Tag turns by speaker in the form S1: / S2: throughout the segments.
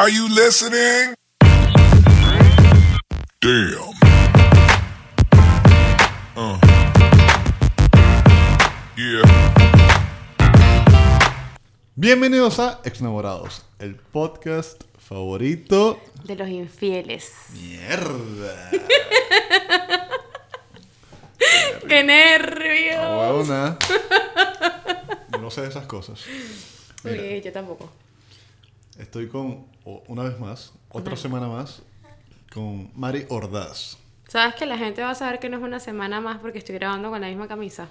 S1: Are you listening? Damn. Uh. Yeah.
S2: Bienvenidos a Exnamorados, el podcast favorito.
S3: De los infieles.
S2: Mierda.
S3: ¡Qué nervios!
S2: No sé de esas cosas. Mira,
S3: Uy, yo tampoco.
S2: Estoy con, una vez más, otra semana más, con Mari Ordaz.
S3: ¿Sabes que la gente va a saber que no es una semana más porque estoy grabando con la misma camisa?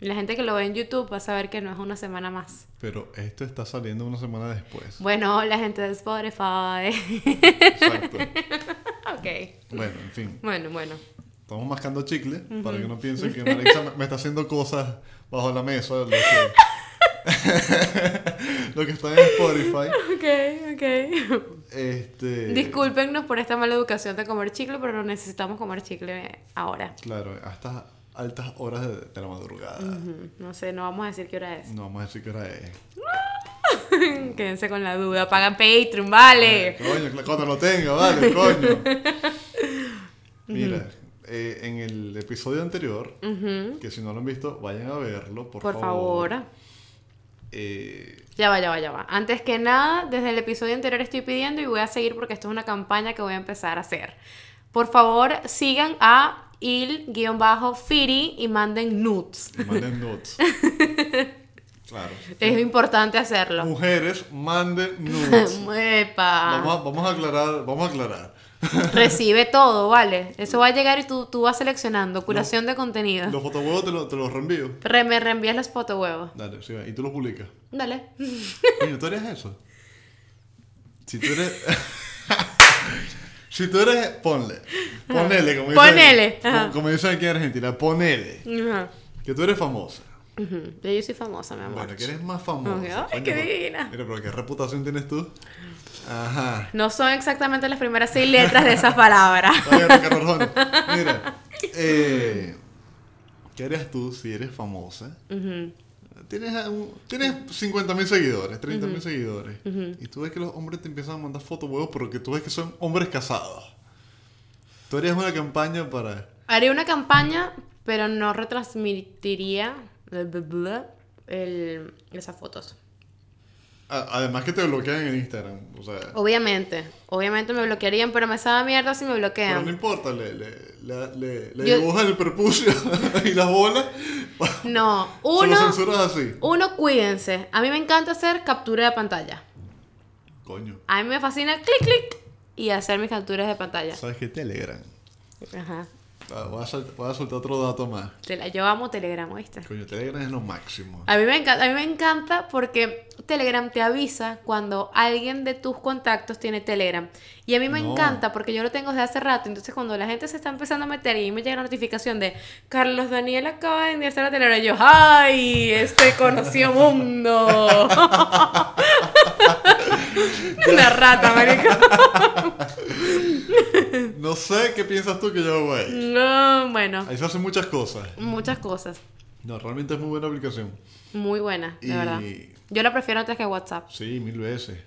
S3: Y la gente que lo ve en YouTube va a saber que no es una semana más.
S2: Pero esto está saliendo una semana después.
S3: Bueno, la gente de Spotify.
S2: Exacto.
S3: ok.
S2: Bueno, en fin.
S3: Bueno, bueno.
S2: Estamos mascando chicle para que no piensen que Marisa me- me está haciendo cosas bajo la mesa. Lo que, lo que está en Spotify.
S3: Ok, ok.
S2: Este,
S3: Discúlpenos por esta mala educación de comer chicle, pero necesitamos comer chicle ahora.
S2: Claro, a estas altas horas de, de la madrugada.
S3: No sé, no vamos a decir qué hora es.
S2: No vamos a decir qué hora es.
S3: Quédense con la duda. Pagan Patreon, vale.
S2: Eh, coño, cuando lo tenga, vale, coño. Mira, eh, en el episodio anterior, que si no lo han visto, vayan a verlo, por,
S3: Por favor.
S2: Eh,
S3: Ya va, ya va, ya va. Antes que nada, desde el episodio anterior estoy pidiendo y voy a seguir porque esto es una campaña que voy a empezar a hacer. Por favor, sigan a il-firi y manden nudes.
S2: manden nudes. claro.
S3: Es importante hacerlo.
S2: Mujeres, manden nudes. Vamos a, vamos a aclarar, vamos a aclarar.
S3: Recibe todo, ¿vale? Eso va a llegar y tú, tú vas seleccionando. Curación de contenido.
S2: Los fotohuevos te los te los reenvío.
S3: Re- me reenvías los fotohuevos.
S2: Dale, sí, y tú los publicas.
S3: Dale.
S2: Coño, ¿tú eres eso? Si tú eres... si tú eres... Ponle. Ponele, como dicen,
S3: Ponele,
S2: como- dicen aquí en Argentina. Ponele.
S3: Ajá.
S2: Que tú eres
S3: Yo soy famosa, mi amor.
S2: Bueno, que eres más famosa.
S3: Ay, qué divina.
S2: Mira, pero ¿qué reputación tienes tú? Ajá.
S3: No son exactamente las primeras seis letras de esa palabra.
S2: Vaya, Ricardo Arjona. Mira, eh, ¿qué harías tú si eres famosa? Tienes, tienes 50 mil seguidores, 30 mil seguidores. Y tú ves que los hombres te empiezan a mandar fotos huevos porque tú ves que son hombres casados. Tú harías una campaña para...
S3: Haría una campaña, pero no retransmitiría el- esas fotos.
S2: Además que te bloquean en Instagram. O sea...
S3: Obviamente, obviamente me bloquearían, pero me sabe mierda si me
S2: Pero no
S3: bloquean.
S2: importa, le, le, le, le,
S3: Yo-
S2: dibujas el prepucio y las bolas.
S3: No,
S2: Se lo
S3: uno,
S2: censuras así.
S3: uno, cuídense. A mí me encanta hacer captura de pantalla.
S2: Coño.
S3: A mí me fascina clic, clic y hacer mis capturas de pantalla.
S2: ¿Sabes qué? Telegram.
S3: Ajá.
S2: Voy a, sol- voy a soltar otro dato más.
S3: La- Yo amo Telegram, ¿oíste?
S2: Coño, Telegram es lo máximo.
S3: A mí, me encanta, a mí me encanta porque Telegram te avisa cuando alguien de tus contactos tiene Telegram. Y a mí me
S2: No.
S3: encanta porque yo lo tengo desde hace rato. Entonces, cuando la gente se está empezando a meter y me llega la notificación de Carlos Daniel acaba de enviarse a Telegram, y yo, ¡ay! Este conoció mundo. Una rata, marico.
S2: No sé qué piensas tú que yo hago ahí.
S3: No, bueno,
S2: Ahí se hacen muchas cosas.
S3: muchas cosas.
S2: No, realmente es muy buena aplicación.
S3: Muy buenas, de
S2: Y-
S3: verdad. Yo la prefiero antes que WhatsApp.
S2: Sí, mil veces.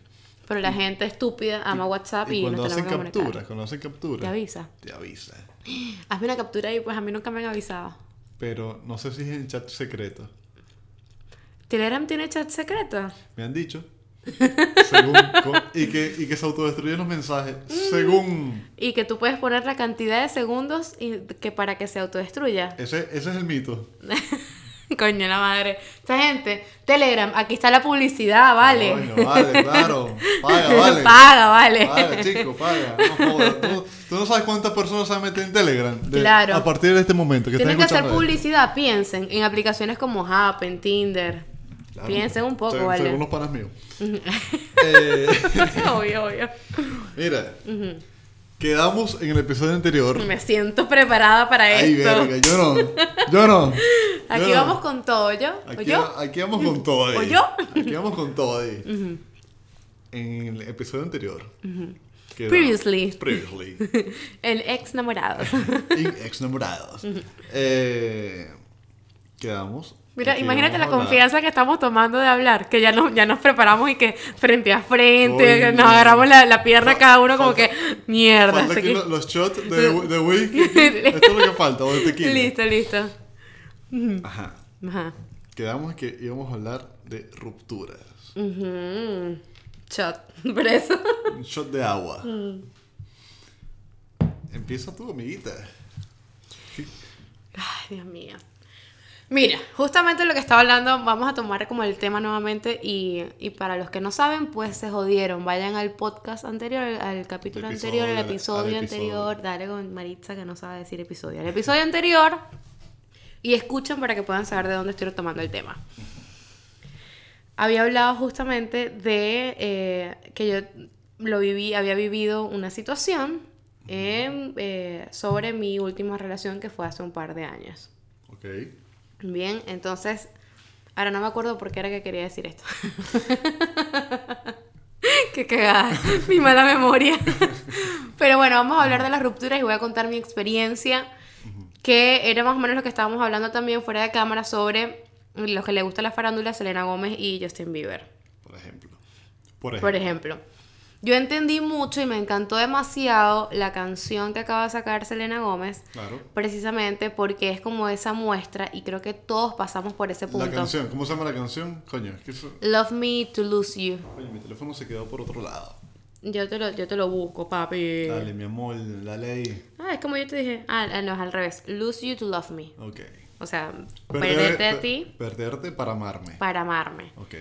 S3: Pero la gente estúpida ama WhatsApp y,
S2: cuando
S3: nos
S2: hacen capturas, cuando hacen capturas,
S3: Te avisa.
S2: te avisa.
S3: Hazme una captura y pues a mí nunca me han avisado.
S2: Pero no sé si es en chat secreto.
S3: ¿Telegram tiene chat secreto?
S2: Me han dicho. Según, y, que, y que se autodestruyen los mensajes. Según.
S3: Y que tú puedes poner la cantidad de segundos y que para que se autodestruya.
S2: Ese, ese es el mito.
S3: Coño, la madre. Esta gente, Telegram, aquí está la publicidad, vale.
S2: Coño, vale, claro. Paga, vale.
S3: Paga, vale.
S2: Paga, chico, paga. No jodas. Tú, tú no sabes cuántas personas se a meter en Telegram. de-
S3: Claro.
S2: A partir de este momento. Que
S3: Tienen que hacer
S2: esto.
S3: publicidad, piensen en aplicaciones como Happen, Tinder. Piensen un poco, ¿vale?
S2: Según los panas míos. Eh,
S3: obvio, obvio.
S2: mira, quedamos en el episodio anterior.
S3: Me siento preparada para
S2: Ay,
S3: esto.
S2: verga, yo no. Yo no.
S3: Aquí
S2: Yo no.
S3: vamos con todo, ¿yo? ¿O
S2: Aquí,
S3: yo?
S2: aquí vamos con todo ahí.
S3: ¿O yo?
S2: Aquí vamos con todo ahí. En el episodio anterior.
S3: Previously.
S2: Previously.
S3: El ex enamorado.
S2: en ex enamorados. Eh, quedamos
S3: Mira, imagínate la confianza que estamos tomando de hablar, que ya nos, ya nos preparamos y que frente a frente, que nos agarramos la, la pierna cada uno como
S2: falta-
S3: que, mierda,
S2: Falta aquí
S3: aquí".
S2: lo- los shots de, de whisky. Esto es lo que falta, o de tequila.
S3: Listo, listo.
S2: Ajá.
S3: Ajá.
S2: Quedamos que íbamos a hablar de rupturas.
S3: Ujú. Shot. Preso.
S2: Un shot de agua. Empieza tú, amiguita.
S3: Ay, Dios mío. Mira, justamente lo que estaba hablando, vamos a tomar como el tema nuevamente y, y para los que no saben, pues se jodieron. Vayan al podcast anterior, al, al capítulo anterior, al
S2: episodio,
S3: anterior. Dale con Maritza que no sabe decir episodio. Al episodio anterior y escuchen para que puedan saber de dónde estoy tomando el tema. Había hablado justamente de eh, que yo lo viví, había vivido una situación em, eh, sobre mi última relación que fue hace un par de años.
S2: Ok.
S3: Bien, entonces, ahora no me acuerdo por qué era que quería decir esto. qué cagada, mi mala memoria. Pero bueno, vamos a hablar de las rupturas y voy a contar mi experiencia, que era más o menos lo que estábamos hablando también fuera de cámara sobre los que le gusta la farándula, Selena Gómez y Justin Bieber.
S2: Por ejemplo. Por ejemplo.
S3: Por ejemplo, yo entendí mucho y me encantó demasiado la canción que acaba de sacar Selena Gómez,
S2: Claro.
S3: precisamente porque es como esa muestra y creo que todos pasamos por ese punto.
S2: La canción, ¿cómo se llama la canción? Coño, que eso...
S3: Love Me to Lose You.
S2: Coño, mi teléfono se quedó por otro lado.
S3: Yo te lo, yo te lo busco, papi.
S2: Dale, mi amor, dale ahí.
S3: Ah, es como yo te dije. Ah, ah, no, es al revés. Lose You to Love Me.
S2: Ok.
S3: O sea,
S2: Perder-
S3: perderte a ti
S2: Perderte para amarme.
S3: para amarme.
S2: Ok.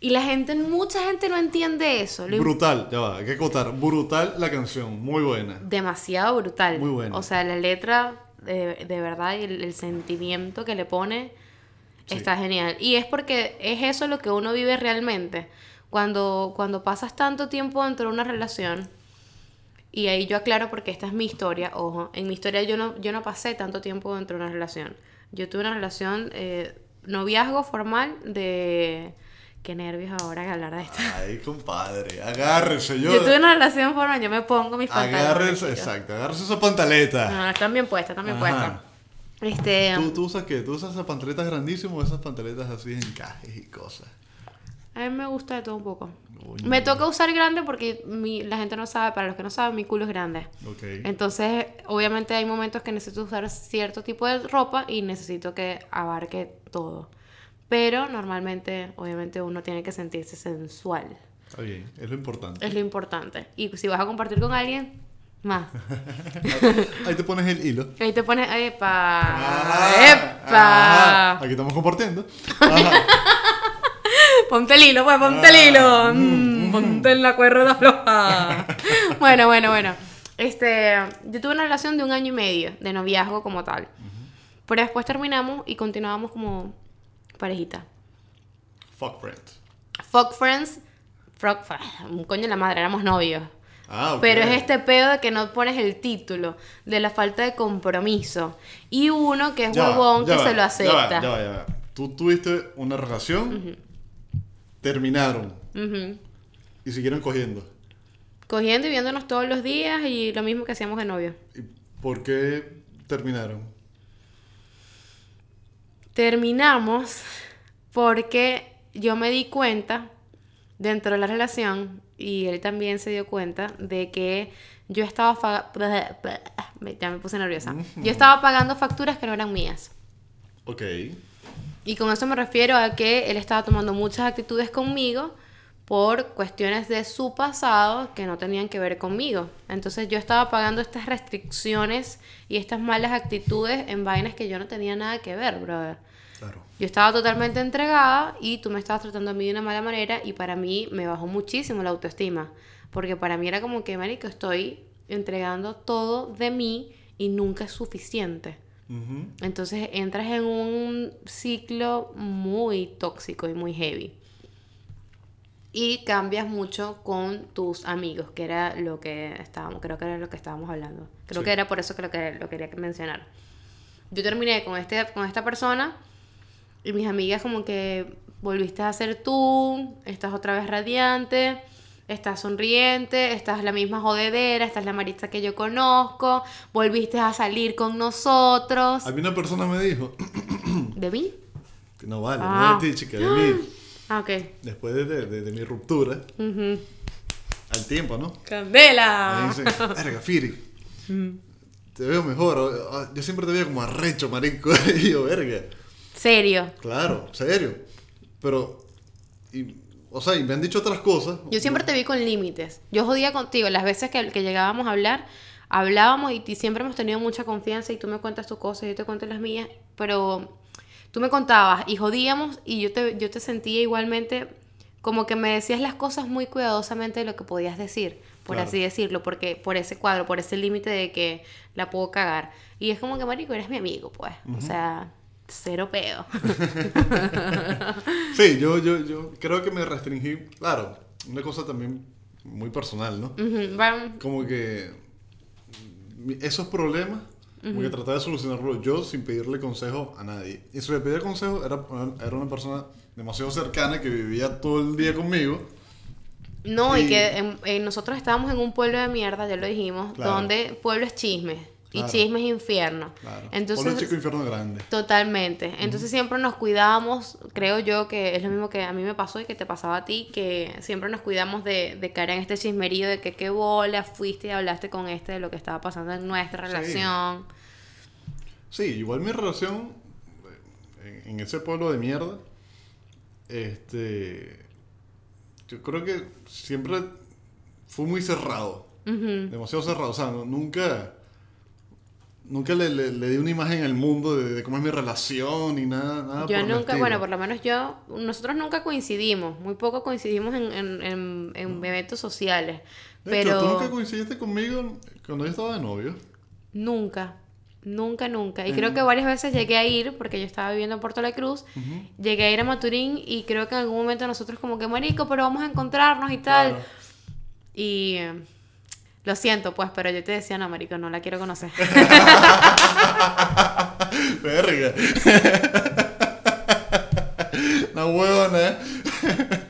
S3: Y la gente, mucha gente no entiende eso. Lo
S2: Brutal, ya va, hay que contar. Brutal la canción, muy buena.
S3: demasiado brutal.
S2: Muy bueno.
S3: O sea, la letra, de, de verdad, y el, el sentimiento que le pone
S2: Sí.
S3: está genial. Y es porque es eso lo que uno vive realmente. Cuando, cuando pasas tanto tiempo dentro de una relación, y ahí yo aclaro porque esta es mi historia, ojo, en mi historia yo no, yo no pasé tanto tiempo dentro de una relación. Yo tuve una relación, eh, noviazgo formal de... Qué nervios ahora que hablar de esto.
S2: Ay, compadre, agárrese, yo.
S3: Yo tuve una relación formal, yo me pongo mis pantalones.
S2: Agárrese, exacto, agárrese esa pantaleta.
S3: No, están bien puestas, están bien puestas. Este,
S2: ¿Tú, ¿Tú usas qué? ¿Tú usas esas pantaletas grandísimas o esas pantaletas así en encajes y cosas?
S3: a mí me gusta de todo un poco.
S2: Uy,
S3: Me
S2: no.
S3: toca usar grande porque mi- la gente no sabe, para los que no saben, mi culo es grande.
S2: Ok.
S3: Entonces, obviamente hay momentos que necesito usar cierto tipo de ropa y necesito que abarque todo. Pero normalmente, obviamente, uno tiene que sentirse sensual.
S2: Está bien, es lo importante.
S3: Es lo importante. Y si vas a compartir con alguien, más.
S2: Ahí te pones el hilo.
S3: Ahí te pones, ¡epa!
S2: Ajá,
S3: ¡Epa!
S2: ajá. Aquí estamos compartiendo.
S3: Ponte el hilo, pues, ponte
S2: Ah,
S3: el hilo. Mm, ponte en la cuerda floja. bueno, bueno, bueno. Este, yo tuve una relación de un año y medio de noviazgo como tal. Pero después terminamos y continuábamos como parejita.
S2: Fuck friends.
S3: Fuck friends. Fuck, un coño de la madre, éramos novios.
S2: Ah, ok.
S3: Pero es este pedo de que no pones el título, de la falta de compromiso. Y uno que es
S2: Ya
S3: huevón que
S2: va,
S3: se lo
S2: ya
S3: acepta.
S2: va, Ya va, ya va. Tú tuviste una relación, terminaron y siguieron cogiendo.
S3: Cogiendo y viéndonos todos los días y lo mismo que hacíamos de novio.
S2: ¿Y por qué terminaron?
S3: Terminamos porque yo me di cuenta dentro de la relación y él también se dio cuenta de que yo estaba ya me puse nerviosa. Yo estaba pagando facturas que no eran mías.
S2: Ok.
S3: Y con eso me refiero a que él estaba tomando muchas actitudes conmigo por cuestiones de su pasado que no tenían que ver conmigo. Entonces yo estaba pagando estas restricciones y estas malas actitudes en vainas que yo no tenía nada que ver, brother.
S2: Claro.
S3: Yo estaba totalmente entregada y tú me estabas tratando a mí de una mala manera y para mí me bajó muchísimo la autoestima. Porque para mí era como que, marico, estoy entregando todo de mí y nunca es suficiente. Entonces entras en un ciclo muy tóxico y muy heavy. Y cambias mucho con tus amigos, que era lo que estábamos, creo que era lo que estábamos hablando. Creo
S2: Sí.
S3: que era por eso que lo, que lo quería mencionar. Yo terminé con, este, con esta persona y mis amigas como que volviste a ser tú, estás otra vez radiante, estás sonriente, estás la misma jodedera, estás la Maritza que yo conozco, volviste a salir con nosotros.
S2: A mí una persona me dijo,
S3: ¿De mí?
S2: No vale,
S3: Ah.
S2: no de ti, chica, de mí.
S3: Ah, ok.
S2: Después de, de- de- de mi ruptura, al tiempo, ¿no? Me
S3: ¡Candela!
S2: dice, verga, Firi, te veo mejor. o- Yo siempre te veía como arrecho, marico. Y yo, verga.
S3: Serio.
S2: Claro, serio. Pero, y, o sea, y me han dicho otras cosas.
S3: Yo siempre te vi con límites. Yo jodía contigo. Las veces que, que llegábamos a hablar, hablábamos y, y siempre hemos tenido mucha confianza y tú me cuentas tus cosas y yo te cuento las mías. Pero tú me contabas y jodíamos y yo te, yo te sentía igualmente como que me decías las cosas muy cuidadosamente de lo que podías decir, por
S2: Claro.
S3: así decirlo, porque por ese cuadro, por ese límite de que la puedo cagar. Y es como que, marico, eres mi amigo, pues. O sea, cero pedo.
S2: Sí, yo, yo, yo creo que me restringí. Claro, una cosa también muy personal, ¿no? Como que esos problemas, como que trataba de solucionarlo yo sin pedirle consejo a nadie. Y si le pedía consejo, era, era una persona demasiado cercana que vivía todo el día conmigo.
S3: No, y,
S2: Y-
S3: que en- en- nosotros estábamos en un pueblo de mierda, ya lo dijimos,
S2: Claro.
S3: donde pueblo es chisme
S2: Claro.
S3: chisme es infierno.
S2: Claro.
S3: Entonces,
S2: chico, infierno grande.
S3: totalmente. Entonces siempre nos cuidábamos, creo yo que es lo mismo que a mí me pasó y que te pasaba a ti, que siempre nos cuidamos de, de caer en este chismerío de que qué bola fuiste y hablaste con este de lo que estaba pasando en nuestra relación.
S2: Sí, igual mi relación eh, en, ese pueblo de mierda, este, yo creo que siempre fue muy cerrado, demasiado cerrado, o sea, no- nunca, nunca le, le- le di una imagen al mundo de, de cómo es mi relación ni nada, nada
S3: Yo nunca, bueno, por lo menos yo, nosotros nunca coincidimos, muy poco coincidimos en, en, en- en eventos sociales.
S2: De
S3: pero
S2: hecho, tú nunca coincidiste conmigo cuando yo estaba de novio.
S3: Nunca, nunca, nunca. Y creo que varias veces llegué a ir, porque yo estaba viviendo en Puerto La Cruz, llegué a ir a Maturín y creo que en algún momento nosotros como que, marico, pero vamos a encontrarnos y tal.
S2: Claro.
S3: Y eh, lo siento, pues, pero yo te decía, no, marico, no la quiero conocer.
S2: Verga. Una huevona, ¿eh?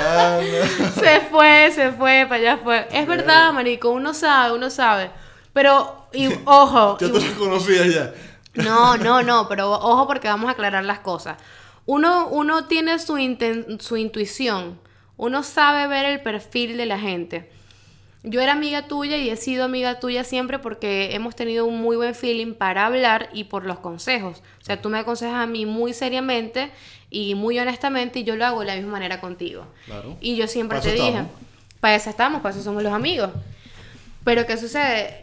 S2: Ah, no.
S3: se fue, se fue, para allá fue. Es verdad, marico, uno sabe, uno sabe. Pero, y, ojo,
S2: Ya
S3: y-
S2: te conocía ya.
S3: No, no, no, pero ojo porque vamos a aclarar las cosas. Uno, uno tiene su, inten- su intuición, uno sabe ver el perfil de la gente. Yo era amiga tuya y he sido amiga tuya siempre porque hemos tenido un muy buen feeling para hablar y por los consejos. O sea, tú me aconsejas a mí muy seriamente y muy honestamente y yo lo hago de la misma manera contigo.
S2: Claro.
S3: Y yo siempre te
S2: eso
S3: dije,
S2: estamos.
S3: para eso estamos, para eso somos los amigos. Pero ¿qué sucede?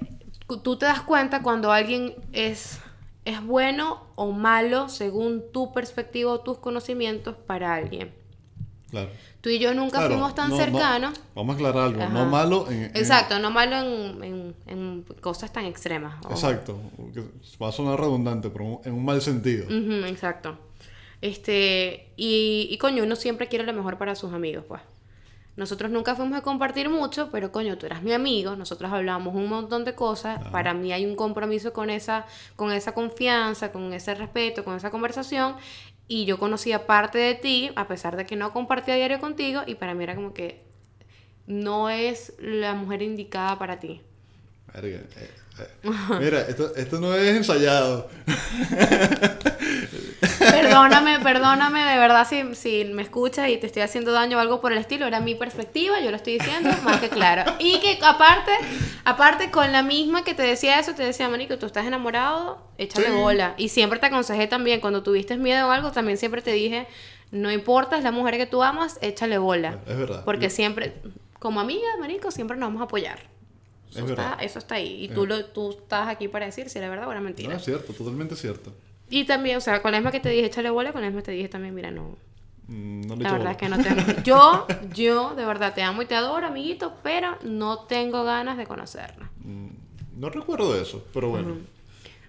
S3: Tú te das cuenta cuando alguien es, es bueno o malo según tu perspectiva o tus conocimientos para alguien.
S2: Claro.
S3: Tú y yo nunca
S2: Claro,
S3: fuimos tan
S2: no- no-
S3: cercanos.
S2: vamos a aclarar algo.
S3: Ajá.
S2: No malo en. en-
S3: Exacto, no malo en, en- en cosas tan extremas.
S2: Exacto. Va a sonar redundante, pero en un mal sentido.
S3: Ujú, exacto. Este, y, y coño, uno siempre quiere lo mejor para sus amigos, pues. Nosotros nunca fuimos a compartir mucho, pero coño, tú eras mi amigo, nosotros hablamos un montón de cosas, para mí hay un compromiso con esa, con esa confianza, con ese respeto, con esa conversación, y yo conocía parte de ti, a pesar de que no compartía diario contigo, y para mí era como que no es la mujer indicada para ti.
S2: Verga, eh, eh. Mira, esto, esto no es ensayado.
S3: Perdóname, perdóname de verdad si, si me escuchas y te estoy haciendo daño o algo por el estilo. Era mi perspectiva, yo lo estoy diciendo más que claro. Y que aparte, aparte con la misma que te decía eso, te decía, Manico, tú estás enamorado, échale
S2: Sí.
S3: bola. Y siempre te aconsejé también, cuando tuviste miedo o algo, también siempre te dije, no importa, es la mujer que tú amas, échale bola.
S2: Es verdad.
S3: Porque siempre, como amiga, Marico, siempre nos vamos a apoyar. Eso,
S2: Es
S3: está, eso está ahí. Y tú, lo, tú estás aquí para decir si era verdad o era mentira.
S2: No, es cierto, totalmente cierto.
S3: Y también, o sea, con la misma que te dije, échale bola, con la misma te dije también, mira, no.
S2: Mm, No le
S3: La verdad
S2: bola.
S3: es que no te amo. Yo, yo, de verdad, te amo y te adoro, amiguito, pero no tengo ganas de conocerla.
S2: Mm, No recuerdo eso, pero bueno.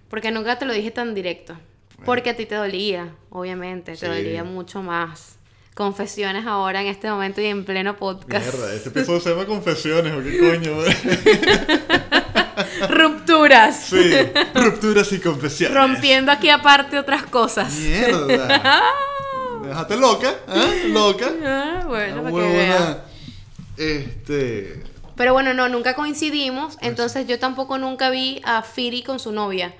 S3: Porque nunca te lo dije tan directo. Porque a ti te dolía, obviamente, te dolía mucho más. Confesiones ahora en este momento y en pleno podcast.
S2: Mierda, este episodio se llama Confesiones, ¿o qué coño?
S3: Rupturas.
S2: sí, rupturas y confesiones.
S3: Rompiendo aquí aparte otras cosas.
S2: Mierda. Déjate loca, ¿eh? Loca.
S3: Ah, bueno,
S2: Ah,
S3: para que.
S2: Este.
S3: Pero bueno, no, nunca coincidimos. Entonces yo tampoco nunca vi a Firi con su novia.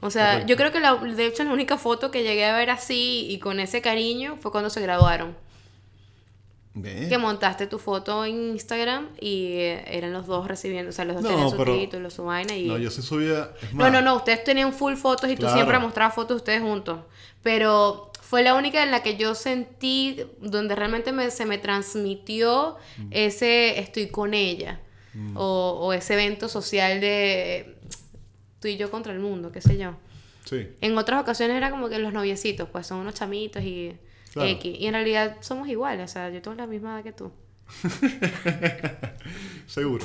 S3: O sea,
S2: Correcto.
S3: yo creo que la- de hecho la única foto que llegué a ver así y con ese cariño fue cuando se graduaron. Que montaste tu foto en Instagram y eh, eran los dos recibiendo, o sea, los dos
S2: No,
S3: tenían su título, su vaina y...
S2: No, yo sí subía. es
S3: No,
S2: más,
S3: no, no, ustedes tenían full fotos y tú
S2: Claro.
S3: siempre mostrabas fotos de ustedes juntos. Pero fue la única en la que yo sentí, donde realmente me- se me transmitió
S2: Mm.
S3: ese estoy con ella. O, o ese evento social de tú y yo contra el mundo, qué sé yo.
S2: Sí.
S3: En otras ocasiones era como que los noviecitos, pues son unos chamitos y
S2: Claro.
S3: X. Y en realidad somos iguales, o sea, yo tengo la misma edad que tú.
S2: Seguro.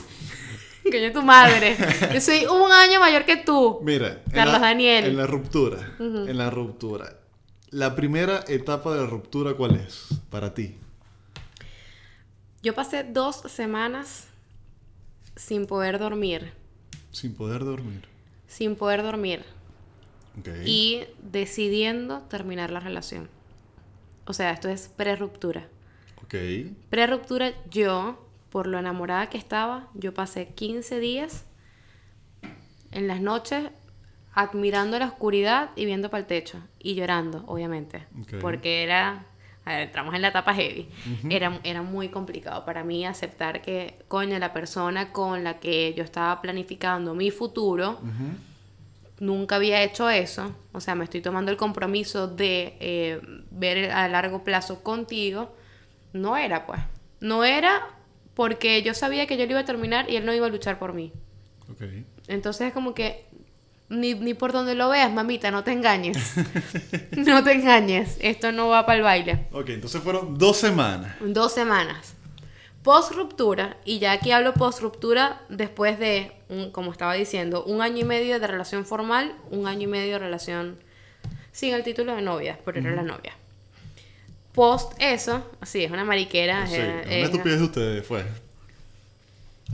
S3: Que yo tu madre. Yo soy un año mayor que tú.
S2: Mira. en
S3: Carlos
S2: la-
S3: Daniel.
S2: En la ruptura. En la ruptura. La primera etapa de la ruptura, ¿cuál es? Para ti.
S3: Yo pasé dos semanas sin poder dormir.
S2: Sin poder dormir.
S3: Sin poder dormir. Y decidiendo terminar la relación. O sea, esto es pre-ruptura.
S2: Ok.
S3: Pre-ruptura, yo, por lo enamorada que estaba, yo pasé 15 días en las noches admirando la oscuridad y viendo para el techo. Y llorando, obviamente.
S2: Ok.
S3: Porque era. A ver, entramos en la etapa heavy. era, era muy complicado para mí aceptar que, coño, la persona con la que yo estaba planificando mi futuro nunca había hecho eso. O sea, me estoy tomando el compromiso de eh, ver a largo plazo contigo. No era, pues. No era porque yo sabía que yo lo iba a terminar y él no iba a luchar por mí. Entonces es como que ni, ni por donde lo veas, mamita, no te engañes. no te engañes. Esto no va para el baile.
S2: Ok, entonces fueron dos semanas.
S3: Dos semanas. Post ruptura, y ya aquí hablo post ruptura después de, como estaba diciendo, un año y medio de relación formal, un año y medio de relación sin el título de novia, pero era la novia. Post eso, así es una mariquera.
S2: Sí, una estupidez de ustedes fue.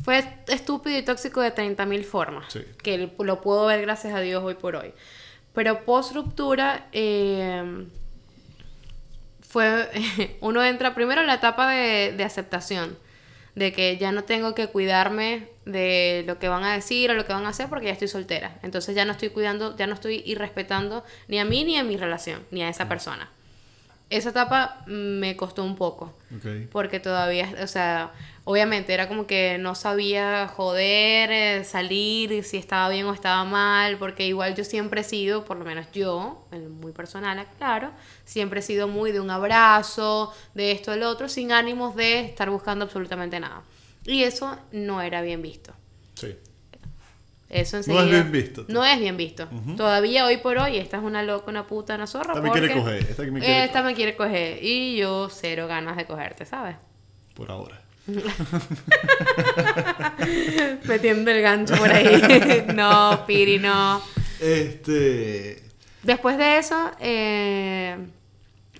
S3: fue estúpido y tóxico de 30.000 formas.
S2: Sí.
S3: Que lo puedo ver gracias a Dios hoy por hoy. Pero post ruptura, eh, fue. uno entra primero en la etapa de, de aceptación. De que ya no tengo que cuidarme de lo que van a decir o lo que van a hacer porque ya estoy soltera. Entonces ya no estoy cuidando, ya no estoy irrespetando ni a mí ni a mi relación, ni a esa persona. Esa etapa me costó un poco
S2: Ok.
S3: porque todavía, o sea, obviamente era como que no sabía joder, eh, salir, si estaba bien o estaba mal, porque igual yo siempre he sido, por lo menos yo, muy personal, claro, siempre he sido muy de un abrazo, de esto, del otro, sin ánimos de estar buscando absolutamente nada. Y eso no era bien visto.
S2: Sí.
S3: Eso
S2: No es bien visto.
S3: No es bien visto. Todavía hoy por hoy, esta es una loca, una puta, una zorra.
S2: Esta me quiere coger, esta que me quiere
S3: esta me quiere coger. Y yo cero ganas de cogerte, ¿sabes?
S2: Por ahora.
S3: Metiendo el gancho por ahí. no, Piri, no.
S2: Este.
S3: Después de eso, eh,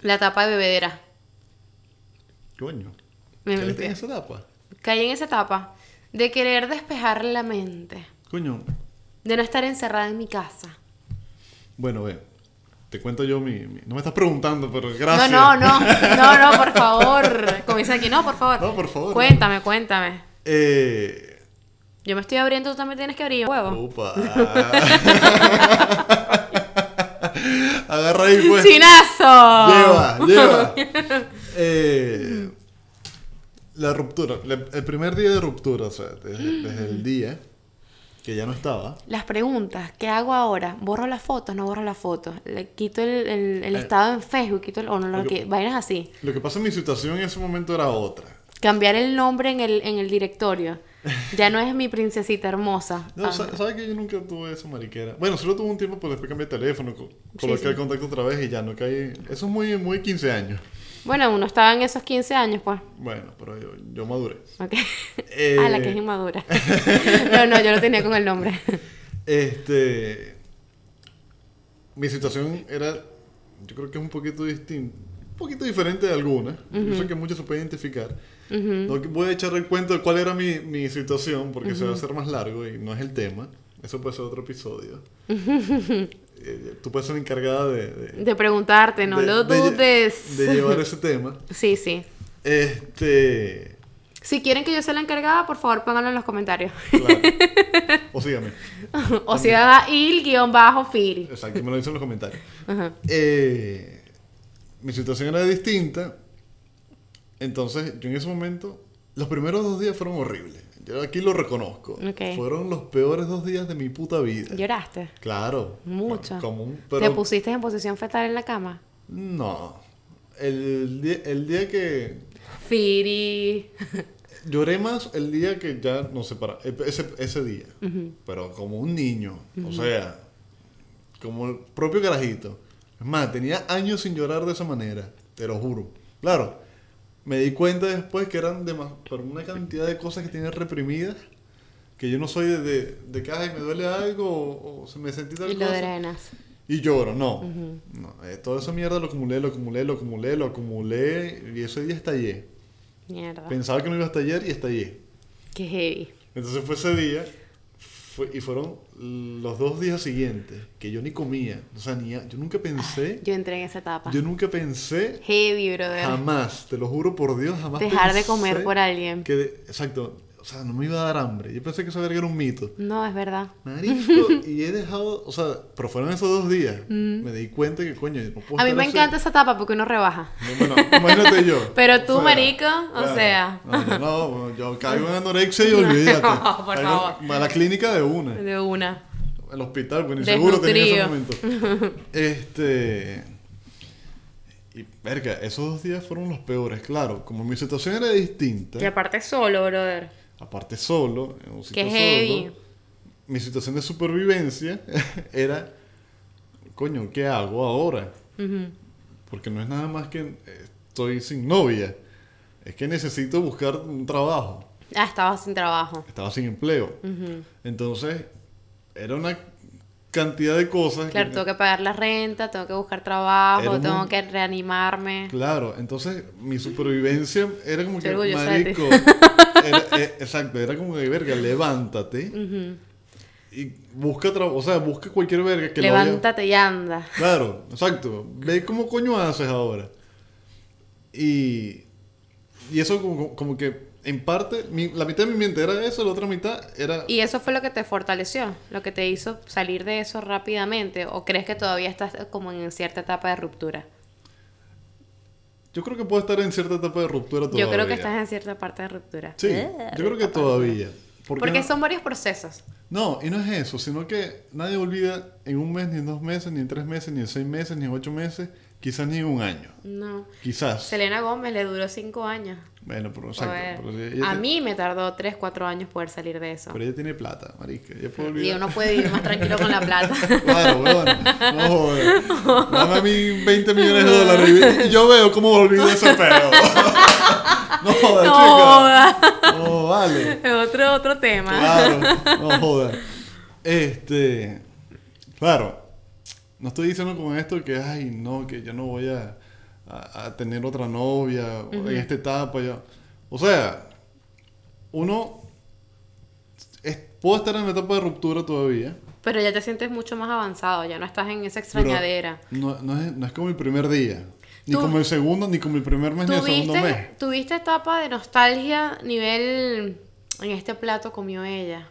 S3: la etapa de bebedera.
S2: Coño.
S3: Me-
S2: ¿Caíste en esa etapa?
S3: Caí en esa etapa de querer despejar la mente.
S2: Coño.
S3: De no estar encerrada en mi casa.
S2: Bueno, ve. Te cuento yo mi, mi- No me estás preguntando, pero gracias.
S3: No, no, no. No, no, por favor. Dicen aquí, no, por favor.
S2: No, por favor.
S3: Cuéntame, cuéntame.
S2: Eh.
S3: Yo me estoy abriendo, tú también tienes que abrir, huevo.
S2: Upa. Agarra ahí, pues.
S3: ¡Chinazo!
S2: Lleva, lleva. Eh, la ruptura. el primer día de ruptura, o sea, desde, desde el día que ya no estaba.
S3: Las preguntas, ¿qué hago ahora? ¿Borro las fotos? ¿No borro las fotos? ¿Le quito el, el- el
S2: Eh,
S3: estado en Facebook? ¿Quito el, o no lo
S2: lo que-
S3: Vainas así.
S2: Lo que pasa en mi situación en ese momento era otra.
S3: Cambiar el nombre en el, en el directorio. Ya no es mi princesita hermosa.
S2: No,
S3: Ah,
S2: sa- ¿sabes que yo nunca tuve esa mariquera? Bueno, solo tuve un tiempo, pero después cambié de teléfono, co- coloqué
S3: sí.
S2: el contacto otra vez y ya no caí. Eso es muy, muy 15 años.
S3: Bueno, uno estaba en esos 15 años, pues.
S2: Bueno, pero yo, yo maduré.
S3: Ok.
S2: Eh,
S3: Ah, la que es inmadura. no, no, yo lo tenía con el nombre.
S2: Este. Mi situación era. Yo creo que es un poquito distinta. Un poquito diferente de algunas. Yo sé que muchos se pueden identificar. No voy a echar el cuento de cuál era mi, mi situación porque se va a hacer más largo y no es el tema. Eso puede ser otro episodio. Eh, tú puedes ser encargada de. de-
S3: De preguntarte, no
S2: de-
S3: lo dudes.
S2: De llevar ese tema.
S3: Sí, sí.
S2: Este.
S3: Si quieren que yo sea la encargada, por favor pónganlo en los comentarios.
S2: Claro. O síganme.
S3: o si haga il-firi.
S2: Exacto, me lo dicen en los comentarios.
S3: Ajá.
S2: Eh, mi situación era distinta. Entonces, yo en ese momento, los primeros dos días fueron horribles. Yo aquí lo reconozco. Fueron los peores dos días de mi puta vida.
S3: ¿Lloraste?
S2: Claro.
S3: Mucho.
S2: Como un-
S3: ¿Te pusiste en posición fetal en la cama?
S2: no. El día, el día que
S3: Firi.
S2: lloré más, el día que ya nos separamos. Ese, ese día. Pero como un niño. O sea, como el propio carajito. Es más, tenía años sin llorar de esa manera. Te lo juro. Claro. Me di cuenta después que eran demas- pero una cantidad de cosas que tenía reprimidas. Que yo no soy de, de, de que "Ay, me duele algo o, o se me sentí tal
S3: Y lo
S2: cosa.
S3: drenas.
S2: Y lloro, no. no eh, toda esa mierda lo acumulé, lo acumulé, lo acumulé, lo acumulé. Y ese día estallé.
S3: Mierda.
S2: Pensaba que no iba a estallar y estallé.
S3: Qué heavy.
S2: Entonces fue ese día. Fue- y fueron los dos días siguientes que yo ni comía. O sea, ni, yo nunca pensé.
S3: Yo entré en esa etapa.
S2: Yo nunca pensé.
S3: Heavy, brother.
S2: Jamás, te lo juro por Dios, jamás.
S3: Dejar de comer por alguien.
S2: Que de- exacto. O sea, no me iba a dar hambre. Yo pensé que esa verga era un mito.
S3: No, es verdad.
S2: Marico, y he dejado, o sea, pero fueron esos dos días. Me di cuenta que, coño, no puedo
S3: Mm. A mí me
S2: así.
S3: encanta esa etapa porque uno rebaja.
S2: No, Bueno, imagínate yo.
S3: Pero tú, marico, o sea.
S2: No, yo no, yo caigo en anorexia y olvídate.
S3: No, por
S2: Caigo
S3: favor.
S2: A la clínica de una.
S3: De una.
S2: El hospital, pues ni seguro tenía en ese momento. Este. Y, verga, esos dos días fueron los peores, claro. Como mi situación era distinta,
S3: Y aparte solo, brother.
S2: Aparte solo, en un sitio
S3: Qué heavy.
S2: solo, mi situación de supervivencia era, coño, ¿qué hago ahora? Porque no es nada más que eh, estoy sin novia. Es que necesito buscar un trabajo.
S3: Ah, estaba sin trabajo.
S2: Estaba sin empleo. Entonces, era una cantidad de cosas.
S3: Claro, tengo que pagar la renta, tengo que buscar trabajo,
S2: un
S3: tengo que reanimarme.
S2: Claro, entonces mi supervivencia era como que,
S3: Estoy ti.
S2: marico, era- eh, exacto, era como que, verga, levántate y busca trabajo, o sea, busca cualquier verga que
S3: Levántate y anda.
S2: Claro, exacto, ve cómo coño haces ahora. Y, y eso como, como que, en parte, mi- la mitad de mi mente era eso, la otra mitad era...
S3: ¿Y eso fue lo que te fortaleció? ¿Lo que te hizo salir de eso rápidamente? ¿O crees que todavía estás como en cierta etapa de ruptura?
S2: Yo creo que puedo estar en cierta etapa de ruptura todavía.
S3: Yo creo que estás en cierta parte de ruptura.
S2: Sí, yo creo que todavía.
S3: ruptura.
S2: ¿Por qué
S3: Porque
S2: no?
S3: son varios procesos.
S2: No, y no es eso, sino que nadie olvida en un mes, ni en dos meses, ni en tres meses, ni en seis meses, ni en ocho meses, quizás ni un año.
S3: No.
S2: Quizás.
S3: Selena Gómez le duró cinco años.
S2: Bueno, pero exacto.
S3: Joder.
S2: Pero
S3: A mí me tardó tres, cuatro años poder salir de eso.
S2: pero ella tiene plata, marica. Ella puede
S3: Y
S2: olvidar.
S3: uno puede vivir más tranquilo con la plata.
S2: Claro, weón. No joder. Dame a mí 20 millones de dólares y- y yo veo cómo olvido ese pedo. no joder,
S3: No joda.
S2: No, vale.
S3: Es otro, otro tema.
S2: Claro, no joda. Este, claro, no estoy diciendo con esto que, ay, no, que yo no voy a, a- a tener otra novia en esta etapa. yo- O sea, uno es- puedo estar en la etapa de ruptura todavía.
S3: Pero ya te sientes mucho más avanzado, ya no estás en esa extrañadera.
S2: No, no es, no es como el primer día, ni como el segundo, ni como el primer mes, ni el segundo mes.
S3: ¿Tuviste, ¿Tuviste etapa de nostalgia nivel en este plato comió ella?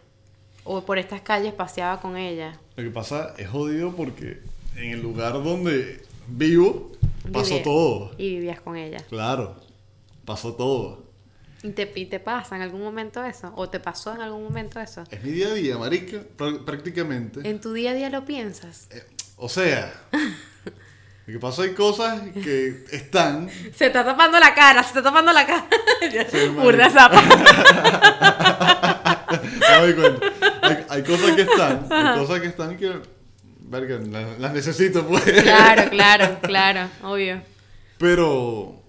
S3: O por estas calles paseaba con ella.
S2: Lo que pasa es jodido porque en el lugar donde vivo pasó
S3: Viví-
S2: todo.
S3: Y vivías con ella.
S2: Claro, pasó todo.
S3: ¿Y te, y te pasa en algún momento eso? ¿O te pasó en algún momento eso?
S2: Es mi día a día, marica, prá- prácticamente.
S3: ¿En tu día a día lo piensas?
S2: Eh, o sea, lo que pasa hay cosas que están...
S3: Se está tapando la cara, se está tapando la cara. Burda zapa.
S2: cuenta. Hay, hay cosas que están, hay cosas que están que... Verga, la- las necesito, pues.
S3: Claro, claro, claro, obvio.
S2: Pero...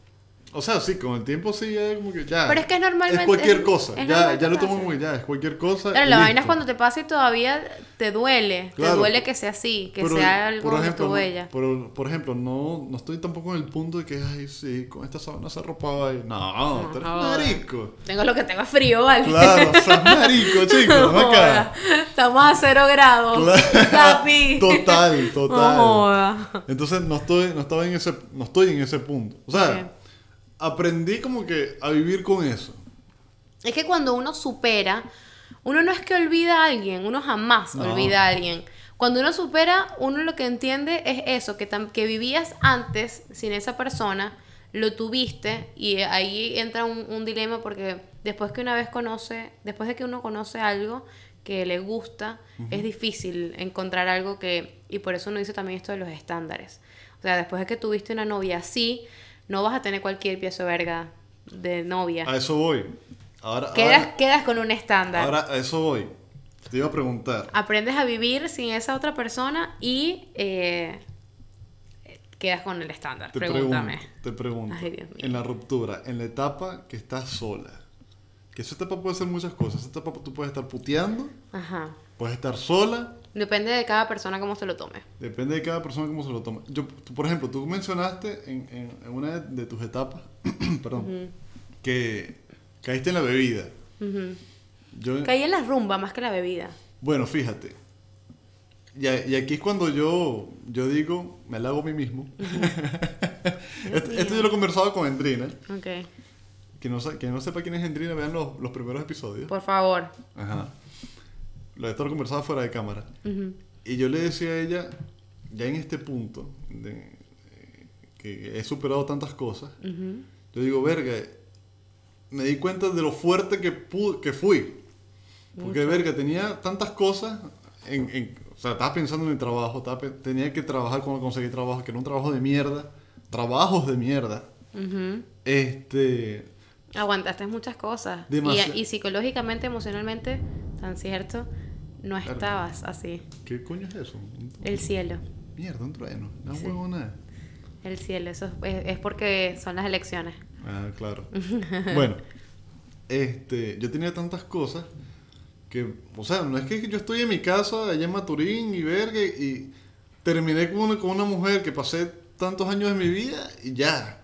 S2: O sea, sí, con el tiempo sí, ya como que ya...
S3: Pero es que es normalmente-
S2: Es cualquier
S3: es-
S2: cosa.
S3: es
S2: ya ya lo tomo muy ya, es cualquier cosa. Y
S3: la vaina es cuando te pasa y todavía te duele.
S2: Claro.
S3: Te duele que sea así, que
S2: Pero,
S3: sea algo
S2: por ejemplo, no-
S3: ella.
S2: Pero, por ejemplo, no, no estoy tampoco en el punto de que, ay, sí, con esta sábana se arropaba. y- No, tú eres
S3: joda.
S2: marico.
S3: Tengo lo que tengo frío, ¿vale?
S2: Claro, sos marico, chico,
S3: No
S2: ven acá.
S3: Estamos a cero grados. Papi.
S2: Total, total.
S3: No.
S2: Entonces no estoy, no estaba en ese, no estoy en ese punto. O sea. Aprendí como que a vivir con eso.
S3: Es que cuando uno supera, uno no es que olvida a alguien, uno jamás
S2: No.
S3: olvida a alguien. Cuando uno supera, uno lo que entiende es eso, que, que vivías antes sin esa persona, lo tuviste y ahí entra un, un dilema porque después que una vez conoce, después de que uno conoce algo que le gusta, es difícil encontrar algo que, y por eso uno dice también esto de los estándares. O sea, después de que tuviste una novia así, no vas a tener cualquier piezo verga de novia.
S2: A eso voy. Ahora,
S3: Quedas,
S2: ahora,
S3: quedas con un estándar.
S2: ahora a eso voy. Te iba a preguntar.
S3: Aprendes a vivir sin esa otra persona y eh, quedas con el estándar.
S2: Te
S3: Pregúntame.
S2: pregunto, te pregunto.
S3: Ay, Dios mío.
S2: En la ruptura, en la etapa que estás sola. Que esa etapa puede ser muchas cosas. Esa etapa tú puedes estar puteando,
S3: Ajá.
S2: puedes estar sola.
S3: Depende de cada persona cómo se lo tome.
S2: Depende de cada persona cómo se lo tome. Yo, tú, por ejemplo, tú mencionaste en, en- en una de tus etapas, perdón, que caíste en la bebida. Yo,
S3: Caí en la rumba más que la bebida.
S2: Bueno, fíjate. Y, a- y aquí es cuando yo, yo digo, me halago a mí mismo. esto, esto yo lo he conversado con Endrina.
S3: Ok.
S2: Que no, que no sepa quién es Endrina, vean los, los primeros episodios.
S3: Por favor.
S2: Ajá. Lo esto lo conversado fuera de cámara. Y yo le decía a ella, ya en este punto, de, eh, que he superado tantas cosas,
S3: Ujú.
S2: yo digo, verga, me di cuenta de lo fuerte que, pu- que fui. Porque, verga, tenía tantas cosas, en, en- o sea, estaba pensando en el trabajo, estaba tenía que trabajar cuando conseguí trabajo, que era un trabajo de mierda, trabajos de mierda. Este,
S3: Aguantaste muchas cosas. Y,
S2: Demasi-
S3: y psicológicamente, emocionalmente, tan cierto, no estabas así.
S2: ¿qué coño es eso?
S3: El cielo.
S2: Mierda, un trueno, una
S3: Sí.
S2: huevona.
S3: El cielo. Eso es, es- es porque son las elecciones.
S2: Ah, claro. bueno, este, yo tenía tantas cosas que, o sea, no es que yo estoy en mi casa allá en Maturín y verga y terminé con una, con una mujer que pasé tantos años de mi vida y ya.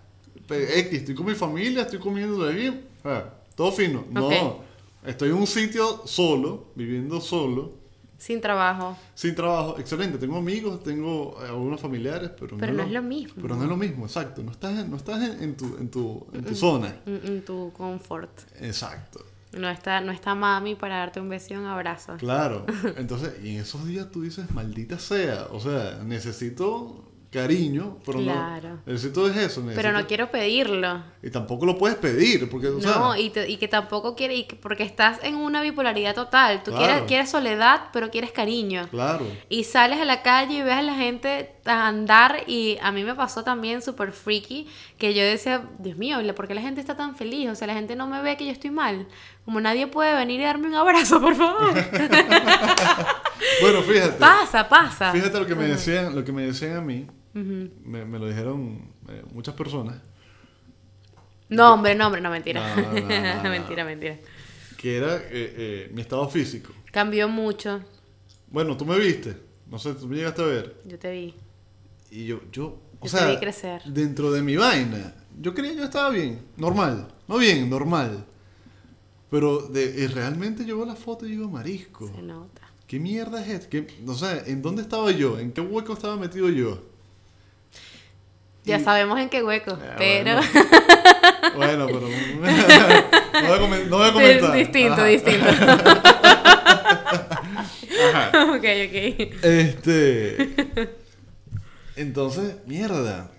S2: X, estoy con mi familia, estoy comiendo bien, ah, todo fino. No, estoy en un sitio solo, viviendo solo,
S3: Sin trabajo.
S2: sin trabajo. Excelente, tengo amigos, tengo eh, algunos familiares, pero,
S3: Pero no es lo mismo.
S2: Pero no es lo mismo, exacto. No estás en, no estás en, en tu, en, tu, en tu zona.
S3: En, en tu confort.
S2: Exacto.
S3: No está, no está mami para darte un beso y un abrazo.
S2: Claro. Entonces, y en esos días tú dices, maldita sea. O sea, necesito cariño, pero
S3: Claro.
S2: no. Necesito es eso.
S3: Pero no
S2: necesito-
S3: quiero pedirlo.
S2: Y tampoco lo puedes pedir, porque, sea,
S3: No, y, te- y que tampoco quiere, y que- porque estás en una bipolaridad total. Tú
S2: Claro.
S3: quieres, quieres soledad, pero quieres cariño.
S2: Claro.
S3: Y sales a la calle y ves a la gente andar y a mí me pasó también súper freaky que yo decía, Dios mío, ¿por qué la gente está tan feliz? O sea, la gente no me ve que yo estoy mal. Como nadie puede venir y darme un abrazo, por favor.
S2: Bueno, fíjate.
S3: pasa, pasa.
S2: Fíjate lo que me decían, lo que me decían a mí. Me, me lo dijeron eh, muchas personas.
S3: No, hombre, no, hombre, no, mentira.
S2: No, no, no, no.
S3: mentira, mentira.
S2: Que era eh, eh, mi estado físico.
S3: Cambió mucho.
S2: Bueno, tú me viste. No sé, tú me llegaste a ver.
S3: Yo te vi.
S2: Y yo, yo, o
S3: Yo te
S2: sea,
S3: vi crecer.
S2: dentro de mi vaina, yo creía que yo estaba bien, normal, no bien, normal. Pero de, realmente yo veo la foto y digo, marisco,
S3: Se nota.
S2: ¿qué mierda es esto? ¿Qué, o sea, ¿en dónde estaba yo? ¿En qué hueco estaba metido yo?
S3: Ya sabemos en qué hueco,
S2: Ah,
S3: pero...
S2: Bueno, pero... no, voy a comen- no voy a comentar.
S3: distinto,
S2: Ajá.
S3: distinto.
S2: Ajá.
S3: ok, ok.
S2: Este. Entonces, mierda.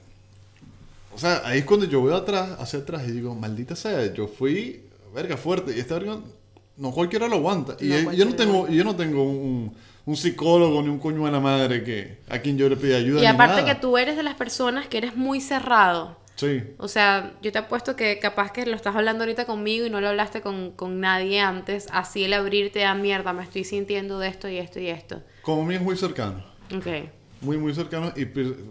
S2: O sea, ahí es cuando yo voy atrás, hacia atrás y digo, maldita sea, yo fui, verga, fuerte. Y esta verga, no cualquiera lo aguanta. Y
S3: No
S2: yo- no tengo, yo no tengo un, un psicólogo ni un coño de la madre que, a quien yo le pida ayuda.
S3: Y
S2: ni
S3: aparte
S2: nada.
S3: que tú eres de las personas que eres muy cerrado.
S2: Sí,
S3: O sea, yo te apuesto que capaz que lo estás hablando ahorita conmigo y no lo hablaste con, con nadie antes. Así el abrirte a mierda, me estoy sintiendo de esto y esto y esto.
S2: como a mí es muy cercano.
S3: Ok.
S2: Muy, muy cercano. Y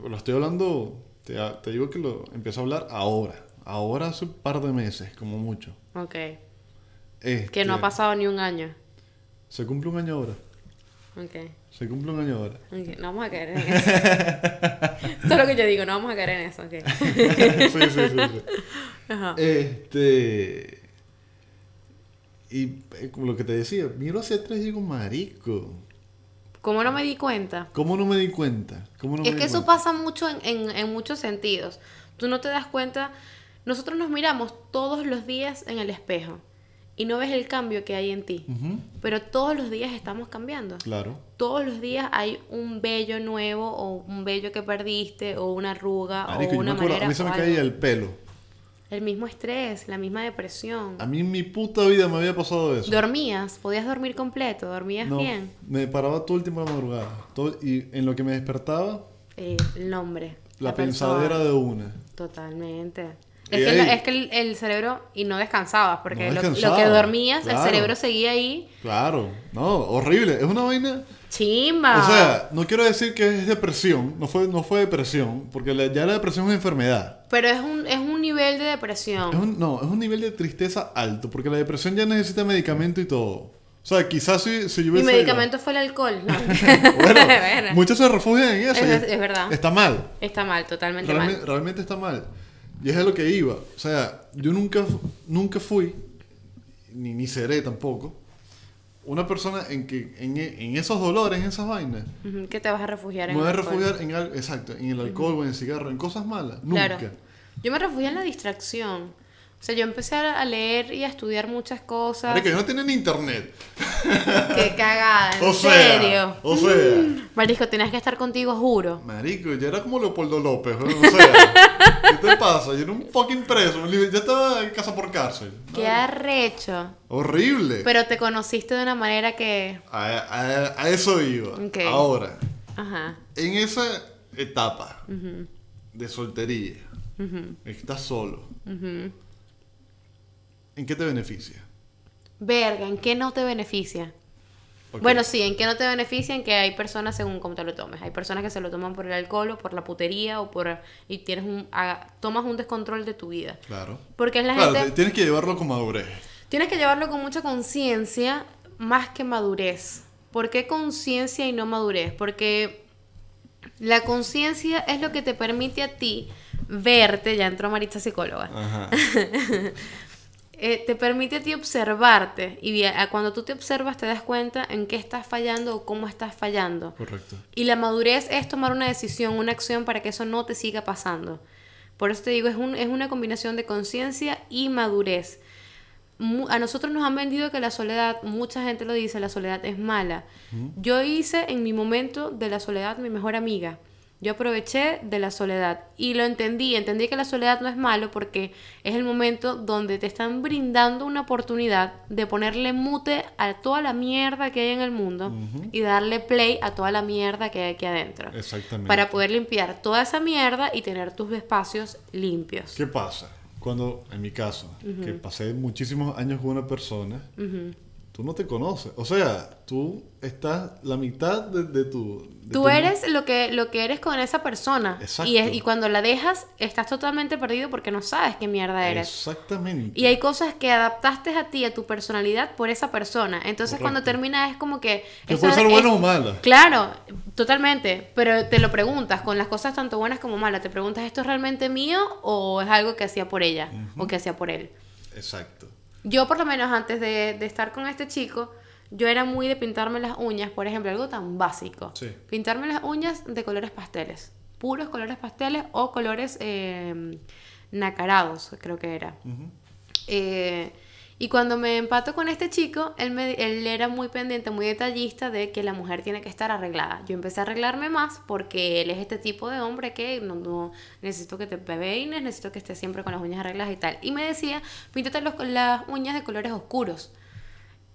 S2: lo estoy hablando, te, te digo que lo empiezo a hablar ahora. Ahora hace un par de meses, como mucho.
S3: Ok.
S2: Este,
S3: Que no ha pasado ni un año.
S2: Se cumple un año ahora.
S3: Ok.
S2: Se cumple un año ahora.
S3: Ok, No vamos a caer en eso. Esto es lo que yo digo, no vamos a caer en eso. ok.
S2: sí, sí, sí, sí.
S3: Ajá.
S2: Este. Y eh, lo que te decía, miro hacia atrás y digo, marico.
S3: ¿Cómo no me di cuenta?
S2: ¿Cómo no me di cuenta? ¿Cómo no
S3: es
S2: me
S3: que
S2: di
S3: eso
S2: cuenta?
S3: pasa mucho en, en- en muchos sentidos. Tú no te das cuenta. Nosotros nos miramos todos los días en el espejo. Y no ves el cambio que hay en ti.
S2: Ujú,
S3: Pero todos los días estamos cambiando.
S2: Claro.
S3: Todos los días hay un vello nuevo o un vello que perdiste o una arruga
S2: Marico,
S3: o
S2: me
S3: una manera
S2: a mí se me caía el pelo.
S3: El mismo estrés, la misma depresión.
S2: A mí en mi puta vida me había pasado eso.
S3: ¿Dormías? ¿Podías dormir completo? ¿Dormías
S2: No,
S3: bien?
S2: me paraba todo el tiempo la madrugada. Todo- y en lo que me despertaba,
S3: Eh, el nombre.
S2: la, pensadera de una.
S3: Totalmente. Es que, la- es que el, el cerebro, y no descansabas, porque
S2: No
S3: lo- lo,
S2: descansaba,
S3: que dormías,
S2: claro.
S3: el cerebro seguía ahí.
S2: Claro, no, horrible. Es una vaina.
S3: ¡Chimba!
S2: O sea, no quiero decir que es depresión, no fue, no fue depresión, porque la- ya la depresión es una enfermedad.
S3: Pero es un, es un nivel de depresión.
S2: Es un, no, es un nivel de tristeza alto, porque la depresión ya necesita medicamento y todo. O sea, quizás si, si yo
S3: Mi
S2: hubiese...
S3: medicamento fue el alcohol. ¿no?
S2: Bueno,
S3: Bueno,
S2: muchos se refugian en eso.
S3: Es- es verdad.
S2: Está mal.
S3: Está mal, totalmente
S2: Realmente,
S3: mal.
S2: realmente está mal. Y es a lo que iba. O sea, yo nunca, nunca fui, ni, ni seré tampoco, una persona en que en, en esos dolores, en esas vainas,
S3: Que te vas a refugiar en
S2: me voy a refugiar en algo, exacto, en el alcohol o en el cigarro, en cosas malas.
S3: Claro.
S2: Nunca.
S3: Yo me refugié en la distracción. O sea, yo empecé a leer y a estudiar muchas cosas.
S2: Marico, yo no ni internet.
S3: Qué cagada, en
S2: O sea,
S3: serio.
S2: o sea.
S3: Marisco, tenías que estar contigo, juro.
S2: Marico, yo era como Leopoldo López, ¿no? o sea, ¿qué te pasa? Yo era un fucking preso, ya estaba en casa por cárcel.
S3: Qué arrecho.
S2: Horrible.
S3: Pero te conociste de una manera que.
S2: A, a- a eso iba.
S3: Ok.
S2: Ahora,
S3: Ajá.
S2: en esa etapa de soltería, estás solo, ¿en qué te beneficia?
S3: Verga, ¿en qué no te beneficia? Bueno, sí, en qué no te beneficia, en que hay personas según cómo te lo tomes. Hay personas que se lo toman por el alcohol o por la putería o por y tienes un tomas un descontrol de tu vida.
S2: Claro.
S3: Porque es la
S2: Claro,
S3: gente
S2: tienes que llevarlo con madurez.
S3: tienes que llevarlo con mucha conciencia más que madurez. ¿Por qué conciencia y no madurez? Porque la conciencia es lo que te permite a ti verte, ya entró Maritza psicóloga.
S2: Ajá.
S3: eh, te permite a ti observarte y cuando tú te observas te das cuenta en qué estás fallando o cómo estás fallando.
S2: Correcto.
S3: Y la madurez es tomar una decisión, una acción para que eso no te siga pasando. Por eso te digo, es, un- es una combinación de conciencia y madurez. A nosotros nos han vendido que la soledad, mucha gente lo dice, la soledad es mala. Yo hice en mi momento de la soledad mi mejor amiga. Yo aproveché de la soledad y lo entendí, entendí que la soledad no es malo porque es el momento donde te están brindando una oportunidad de ponerle mute a toda la mierda que hay en el mundo y darle play a toda la mierda que hay aquí adentro.
S2: Exactamente.
S3: Para poder limpiar toda esa mierda y tener tus espacios limpios.
S2: ¿Qué pasa? Cuando, en mi caso, que pasé muchísimos años con una persona, tú no te conoces. O sea, tú estás la mitad de, de tu... de
S3: Tú
S2: tu-
S3: eres lo que, lo que eres con esa persona.
S2: Exacto.
S3: Y, es- y cuando la dejas, estás totalmente perdido porque no sabes qué mierda eres.
S2: Exactamente.
S3: Y hay cosas que adaptaste a ti, a tu personalidad, por esa persona. Entonces, cuando termina, es como que.
S2: Que puede ser
S3: es-
S2: buena o mala.
S3: Claro, totalmente. Pero te lo preguntas con las cosas tanto buenas como malas. Te preguntas, ¿esto es realmente mío o es algo que hacía por ella o que hacía por él?
S2: Exacto.
S3: Yo, por lo menos, antes de, de estar con este chico, yo era muy de pintarme las uñas, por ejemplo, algo tan básico.
S2: Sí.
S3: Pintarme las uñas de colores pasteles. Puros colores pasteles o colores eh, nacarados, creo que era. Eh, y cuando me empato con este chico, él, me, él era muy pendiente, muy detallista de que la mujer tiene que estar arreglada. Yo empecé a arreglarme más porque él es este tipo de hombre que no, no- necesito que te peines, necesito que estés siempre con las uñas arregladas y tal. Y me decía, píntate los- las uñas de colores oscuros.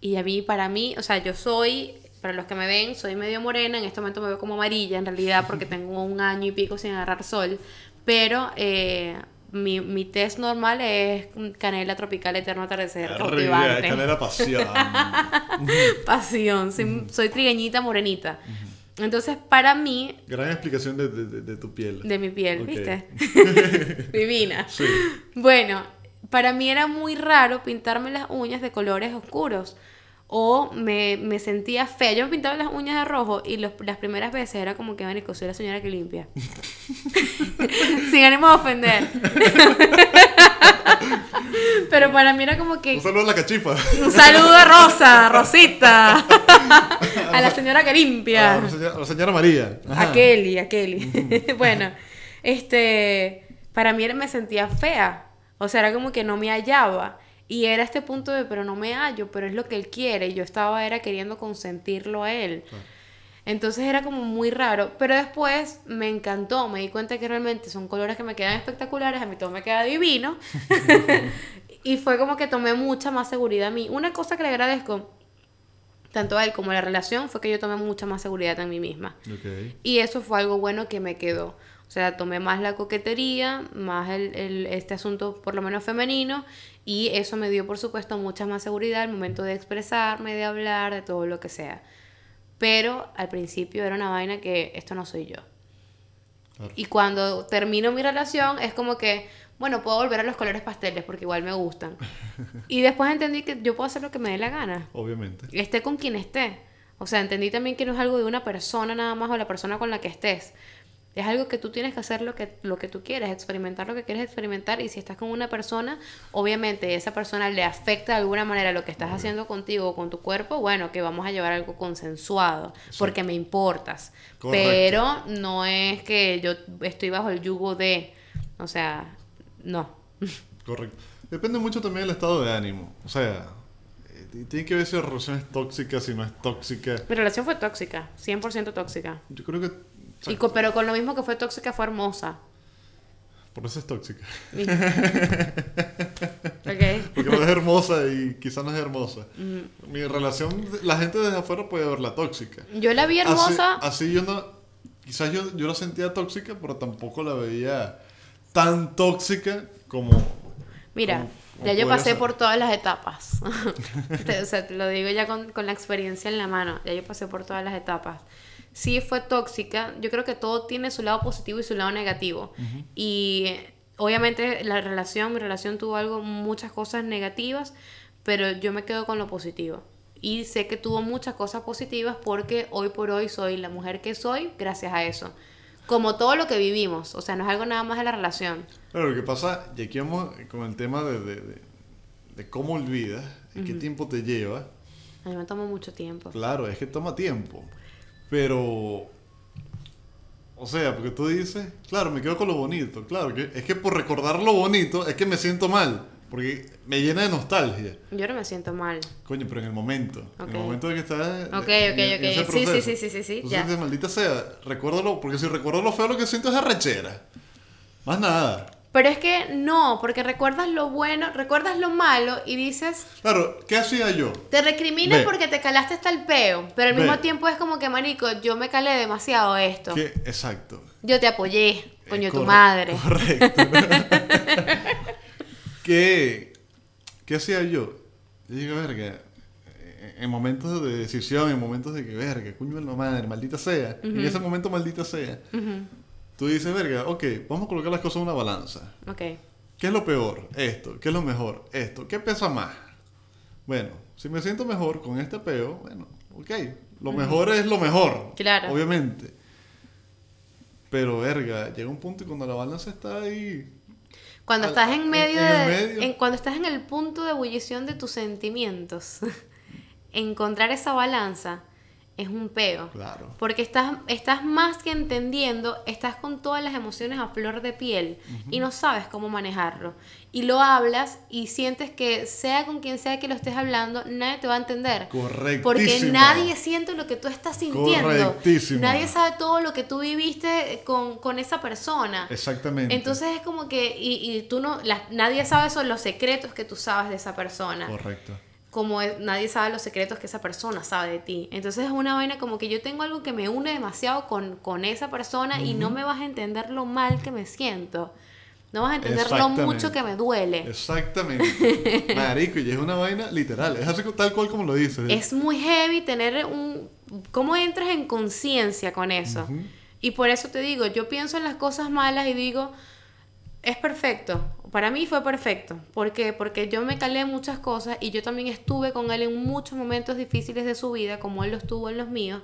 S3: Y a mí, para mí, o sea, yo soy, para los que me ven, soy medio morena, en este momento me veo como amarilla en realidad porque tengo un año y pico sin agarrar sol, pero eh, mi, mi test normal es canela tropical eterno atardecer,
S2: Arre,
S3: cautivante.
S2: Canela pasión.
S3: Pasión, soy, soy trigueñita morenita. Entonces, para mí,
S2: Gran explicación de, de- tu piel.
S3: de mi piel. ¿viste? Divina.
S2: Sí.
S3: Bueno, para mí era muy raro pintarme las uñas de colores oscuros. O me, me sentía fea. Yo me pintaba las uñas de rojo y los- las primeras veces era como que, marico, soy la señora que limpia. Sin ánimo de ofender. Pero para mí era como que...
S2: Un saludo a la cachifa.
S3: Un saludo a Rosa, Rosita. a la señora que limpia.
S2: A la señora, a la señora María. Ajá.
S3: A Kelly, a Kelly. bueno, este, para mí era- me sentía fea. O sea, era como que no me hallaba. Y era este punto de, pero no me hallo, pero es lo que él quiere. Y yo estaba, era queriendo consentirlo a él.
S2: Claro.
S3: Entonces era como muy raro. Pero después me encantó. Me di cuenta que realmente son colores que me quedan espectaculares. A mí todo me queda divino. y fue como que tomé mucha más seguridad a mí. Una cosa que le agradezco, tanto a él como a la relación, fue que yo tomé mucha más seguridad en mí misma. Y eso fue algo bueno que me quedó. O sea, tomé más la coquetería, más el, el- este asunto por lo menos femenino, y eso me dio, por supuesto, mucha más seguridad al momento de expresarme, de hablar, de todo lo que sea. Pero al principio era una vaina que esto no soy yo.
S2: Claro.
S3: Y cuando termino mi relación es como que, bueno, puedo volver a los colores pasteles porque igual me gustan. Y después entendí que yo puedo hacer lo que me dé la gana
S2: Obviamente.
S3: esté con quien esté. O sea, entendí también que no es algo de una persona nada más o la persona con la que estés. Es algo que tú tienes que hacer lo que, lo que tú quieres, experimentar lo que quieres experimentar. Y si estás con una persona, obviamente esa persona le afecta de alguna manera lo que estás haciendo contigo o con tu cuerpo, bueno, que vamos a llevar algo consensuado, porque me importas.
S2: Correcto.
S3: Pero no es que yo estoy bajo el yugo de, o sea, no.
S2: Correcto. Depende mucho también del estado de ánimo. O sea, eh, tiene que ver si la relación es tóxica, si no es tóxica.
S3: Mi relación fue tóxica, 100% tóxica.
S2: Yo creo que.
S3: Y co- pero con lo mismo que fue tóxica, fue hermosa.
S2: Por eso es tóxica.
S3: Ok.
S2: Porque no es hermosa y quizás no es hermosa.
S3: Mm.
S2: Mi relación, la gente desde afuera puede verla tóxica.
S3: Yo la vi hermosa.
S2: Así, así yo no. Quizás yo, yo la sentía tóxica, pero tampoco la veía tan tóxica como.
S3: Mira,
S2: como- como
S3: ya yo pasé
S2: ser.
S3: por todas las etapas. O sea, te lo digo ya con, con la experiencia en la mano. Ya yo pasé por todas las etapas. Sí fue tóxica. Yo creo que todo tiene su lado positivo y su lado negativo. Y obviamente la relación, mi relación tuvo algo, muchas cosas negativas, pero yo me quedo con lo positivo. Y sé que tuvo muchas cosas positivas porque hoy por hoy soy la mujer que soy gracias a eso. Como todo lo que vivimos. O sea, no es algo nada más de la relación.
S2: Claro, lo que pasa, y aquí vamos con el tema de, de, de- de cómo olvidas y qué tiempo te lleva.
S3: A mí me tomó mucho tiempo.
S2: Claro, es que toma tiempo. Pero. O sea, porque tú dices, claro, me quedo con lo bonito. Claro, que es que por recordar lo bonito es que me siento mal. Porque me llena de nostalgia.
S3: Yo no me siento mal.
S2: Coño, pero en el momento. En el momento de que estás.
S3: Ok, ok,
S2: en
S3: ok. Sí, sí, sí, sí, sí, sí, ya.
S2: dices, maldita sea, recuérdalo. Porque si recuerdo lo feo, lo que siento es arrechera. Más nada.
S3: Pero es que no, porque recuerdas lo bueno, recuerdas lo malo y dices,
S2: Claro, ¿qué hacía yo?
S3: te recriminas
S2: Ve.
S3: porque te calaste hasta el peo, pero al
S2: Ve.
S3: mismo tiempo es como que, marico, yo me calé demasiado esto.
S2: Que, exacto.
S3: Yo te apoyé, coño,
S2: Eh,
S3: tu madre.
S2: Correcto. ¿Qué, ¿Qué hacía yo? Yo digo, verga, eh, en momentos de decisión, en momentos de que, verga, cuño de la madre, maldita sea. En ese momento, maldita sea.
S3: Ujú,
S2: Tú dices, verga, ok, vamos a colocar las cosas en una balanza.
S3: Ok.
S2: ¿Qué es lo peor? Esto. ¿Qué es lo mejor? Esto. ¿Qué pesa más? Bueno, si me siento mejor con este peo, bueno, ok. Lo mejor es lo mejor.
S3: Claro.
S2: Obviamente. Pero, verga, llega un punto y cuando la balanza está ahí.
S3: Cuando
S2: Al-
S3: estás en medio
S2: en el
S3: de,
S2: medio.
S3: en- cuando estás en el punto de ebullición de tus sentimientos, encontrar esa balanza es un peo.
S2: Claro.
S3: Porque estás, estás más que entendiendo, estás con todas las emociones a flor de piel y no sabes cómo manejarlo. Y lo hablas y sientes que sea con quien sea que lo estés hablando, nadie te va a entender.
S2: Correctísimo.
S3: Porque nadie siente lo que tú estás sintiendo.
S2: Correctísimo.
S3: Nadie sabe todo lo que tú viviste con, con esa persona.
S2: Exactamente.
S3: Entonces es como que, y, y tú no, la- nadie sabe son los secretos que tú sabes de esa persona
S2: Correcto.
S3: Como es- nadie sabe los secretos que esa persona sabe de ti. Entonces es una vaina como que yo tengo algo que me une demasiado con, con esa persona y no me vas a entender lo mal que me siento. No vas a entender lo mucho que me duele.
S2: Exactamente. Marico, y es una vaina literal. Es así tal cual como lo dices.
S3: Es muy heavy tener un... ¿Cómo entras en conciencia con eso? Y por eso te digo, yo pienso en las cosas malas y digo, es perfecto. Para mí fue perfecto. ¿Por qué? Porque yo me calé muchas cosas y yo también estuve con él en muchos momentos difíciles de su vida, como él lo estuvo en los míos.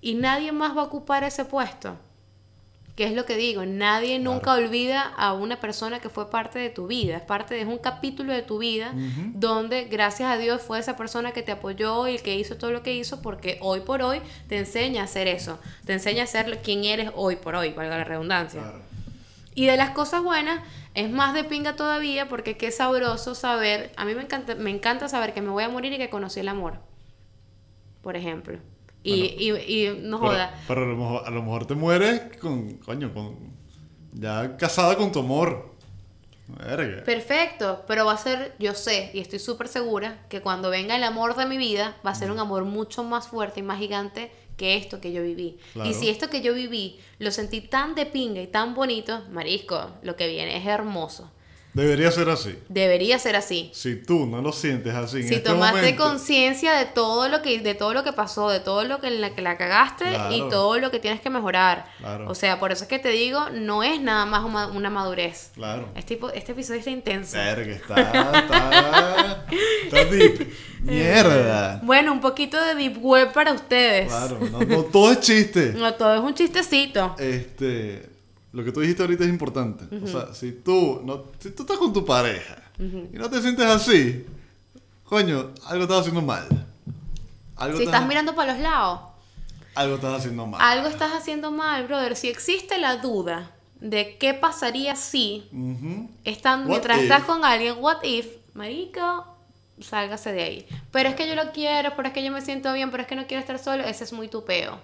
S3: Y nadie más va a ocupar ese puesto. Que es lo que digo, nadie nunca olvida a una persona que fue parte de tu vida, es parte de es un capítulo de tu vida donde gracias a Dios fue esa persona que te apoyó y que hizo todo lo que hizo porque hoy por hoy te enseña a hacer eso, te enseña a ser quien eres hoy por hoy, valga la redundancia.
S2: Claro.
S3: Y de las cosas buenas, es más de pinga todavía porque qué sabroso saber, a mí me encanta, me encanta saber que me voy a morir y que conocí el amor, por ejemplo. Y, y, y no
S2: Pero,
S3: joda.
S2: pero a, lo mejor, a lo mejor te mueres con, coño, con, ya casada con tu amor. Verga.
S3: Perfecto, pero va a ser, yo sé y estoy súper segura que cuando venga el amor de mi vida va a ser un amor mucho más fuerte y más gigante que esto que yo viví.
S2: Claro.
S3: Y si esto que yo viví lo sentí tan de pinga y tan bonito, marisco, lo que viene es hermoso.
S2: Debería ser así.
S3: Debería ser así.
S2: Si tú no lo sientes así en
S3: Si
S2: este
S3: tomaste conciencia de todo lo que de todo lo que pasó, de todo lo que en la que la cagaste
S2: Claro.
S3: y todo lo que tienes que mejorar.
S2: Claro.
S3: O sea, por eso es que te digo, no es nada más una, una madurez.
S2: Claro.
S3: Este, tipo- este episodio está intenso.
S2: Verga, está, está, está deep. Mierda.
S3: Bueno, un poquito de deep web para ustedes.
S2: Claro, no, no todo es chiste.
S3: No, todo es un chistecito.
S2: Este, lo que tú dijiste ahorita es importante. O sea, si tú, no, si tú estás con tu pareja y no te sientes así, coño, algo estás haciendo mal. Algo
S3: Si estás mirando para los lados,
S2: algo estás haciendo mal.
S3: algo estás haciendo mal, brother. Si existe la duda de qué pasaría si, estando,
S2: What
S3: mientras
S2: if?
S3: estás con alguien, what if, marico, sálgase de ahí. Pero es que yo lo quiero, pero es que yo me siento bien, pero es que no quiero estar solo, ese es muy tupeo.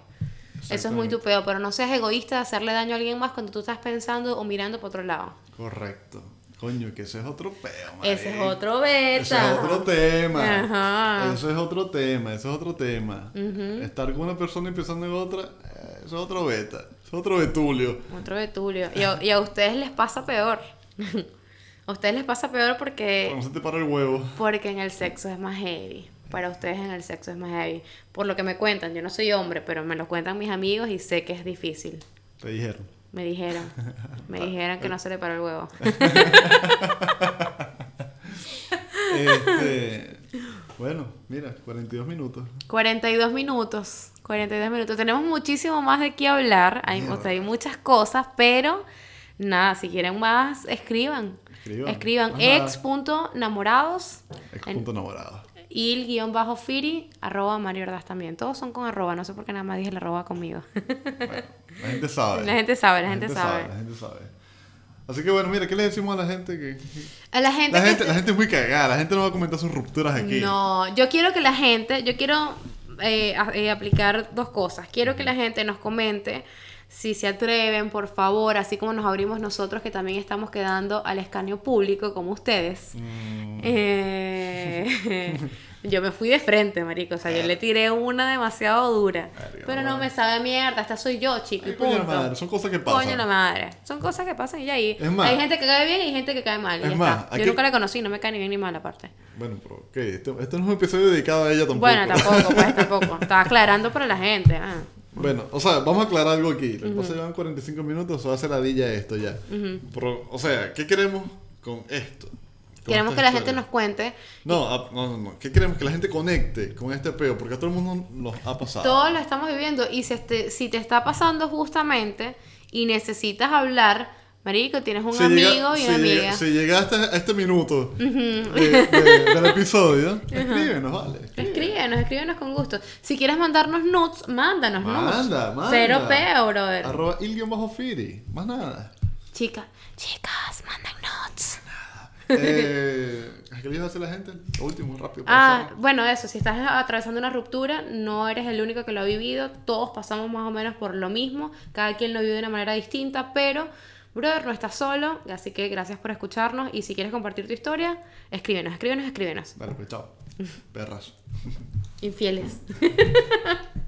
S3: Eso es muy
S2: Exactamente.
S3: tupeo, pero no seas egoísta de hacerle daño a alguien más cuando tú estás pensando o mirando para otro lado.
S2: Correcto. Coño, que ese es otro peo,
S3: Ese es otro beta.
S2: Ese es otro tema.
S3: Ajá.
S2: Eso es otro tema, eso es otro tema. Estar con una persona y empezando en otra, eh, eso es otro beta. Eso es otro betulio.
S3: Otro betulio. Y a, y a ustedes les pasa peor. a ustedes les pasa peor porque,
S2: No se te para el huevo.
S3: porque en el sexo es más heavy. Para ustedes en el sexo es más heavy. Por lo que me cuentan, yo no soy hombre, pero me lo cuentan mis amigos y sé que es difícil.
S2: Te dijeron.
S3: Me dijeron. Me dijeron que no se le paró el huevo.
S2: Este, bueno, mira, 42 minutos.
S3: 42 minutos. 42 minutos. Tenemos muchísimo más de qué hablar. Hay, o sea, hay muchas cosas, pero nada, si quieren más, escriban.
S2: Escriban.
S3: Escriban
S2: nada.
S3: ex.namorados. Y el guion bajo Firi, arroba Mario Ordaz también. Todos son con arroba, no sé por qué nada más dije el arroba conmigo.
S2: Bueno, la gente sabe.
S3: La gente sabe, la gente sabe.
S2: La gente sabe. Así que bueno, mira, ¿qué le decimos a la gente? Que,
S3: A la gente
S2: la,
S3: que
S2: gente
S3: te-
S2: la gente es muy cagada, la gente no va a comentar sus rupturas aquí.
S3: No, yo quiero que la gente, yo quiero eh, eh, aplicar dos cosas. Quiero que la gente nos comente si se atreven, por favor, así como nos abrimos nosotros, que también estamos quedando al escaneo público, como ustedes.
S2: Mm,
S3: Eh, yo me fui de frente, marico. O sea, yo le tiré una demasiado dura.
S2: Verga,
S3: Pero no me sabe mierda, esta soy yo, chico,
S2: coño la madre, son cosas que pasan.
S3: Coño la madre. Son cosas que pasan y ahí.
S2: Es más-
S3: hay gente que cae bien y hay gente que cae mal.
S2: Es más, aquí-
S3: Yo nunca la conocí, no me cae ni bien ni mal aparte.
S2: Bueno, pero ok, este, este no es un episodio dedicado a ella tampoco.
S3: Bueno, tampoco, pues tampoco. Estaba aclarando para la gente. ah.
S2: Bueno, o sea, vamos a aclarar algo aquí. Que pasa es que llevan 45 minutos, o va a hacer ladilla esto ya. Pero, o sea, ¿qué queremos con esto? Con
S3: Queremos que la gente nos cuente.
S2: No, ah, no, no, no. ¿Qué queremos? Que la gente conecte con este peo, porque a todo el mundo nos ha pasado.
S3: Todo lo estamos viviendo. Y si, este, si te está pasando justamente y necesitas hablar, Marico, tienes un
S2: Si
S3: amigo
S2: llega-
S3: y
S2: si
S3: una
S2: llega-
S3: amiga.
S2: si llegaste a este minuto de- de- del episodio, escríbenos, vale.
S3: Escríbenos, escríbenos con gusto. Si quieres mandarnos nudes, mándanos nudes.
S2: Manda, manda.
S3: Cero peo, brother.
S2: Arroba il-firi. Más nada.
S3: Chicas, chicas, mandan nudes.
S2: Eh, ¿Qué le hacer la gente? Lo último, rápido.
S3: Ah, bueno, eso, si estás atravesando una ruptura, no eres el único que lo ha vivido, todos pasamos más o menos por lo mismo, cada quien lo vive de una manera distinta, pero, brother, no estás solo, así que gracias por escucharnos y si quieres compartir tu historia, escríbenos, escríbenos, escríbenos.
S2: Dale, pues chao. Perras.
S3: Infieles.